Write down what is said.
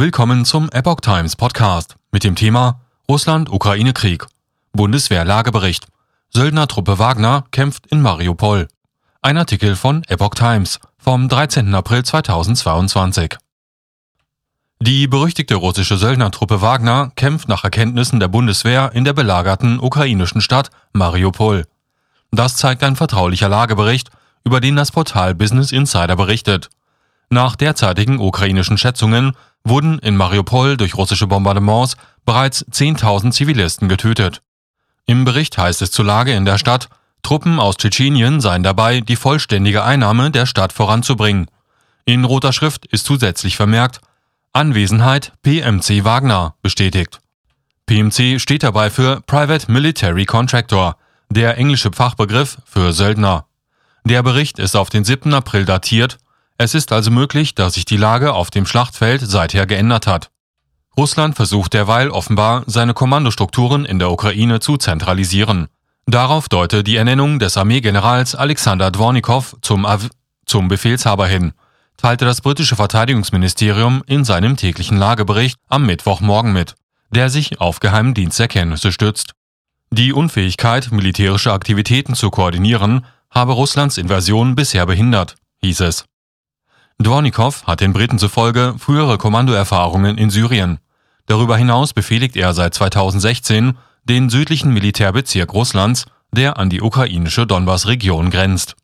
Willkommen zum Epoch Times Podcast mit dem Thema Russland-Ukraine-Krieg. Bundeswehr-Lagebericht. Söldnertruppe Wagner kämpft in Mariupol. Ein Artikel von Epoch Times vom 13. April 2022. Die berüchtigte russische Söldnertruppe Wagner kämpft nach Erkenntnissen der Bundeswehr in der belagerten ukrainischen Stadt Mariupol. Das zeigt ein vertraulicher Lagebericht, über den das Portal Business Insider berichtet. Nach derzeitigen ukrainischen Schätzungen wurden in Mariupol durch russische Bombardements bereits 10.000 Zivilisten getötet. Im Bericht heißt es zur Lage in der Stadt, Truppen aus Tschetschenien seien dabei, die vollständige Einnahme der Stadt voranzubringen. In roter Schrift ist zusätzlich vermerkt, Anwesenheit PMC Wagner bestätigt. PMC steht dabei für Private Military Contractor, der englische Fachbegriff für Söldner. Der Bericht ist auf den 7. April datiert es ist also möglich, dass sich die Lage auf dem Schlachtfeld seither geändert hat. Russland versucht derweil offenbar, seine Kommandostrukturen in der Ukraine zu zentralisieren. Darauf deute die Ernennung des Armeegenerals Alexander Dvornikow zum, Av zum Befehlshaber hin, teilte das britische Verteidigungsministerium in seinem täglichen Lagebericht am Mittwochmorgen mit, der sich auf Geheimdiensterkenntnisse stützt. Die Unfähigkeit, militärische Aktivitäten zu koordinieren, habe Russlands Invasion bisher behindert, hieß es. Dvornikow hat den Briten zufolge frühere Kommandoerfahrungen in Syrien. Darüber hinaus befehligt er seit 2016 den südlichen Militärbezirk Russlands, der an die ukrainische Donbass-Region grenzt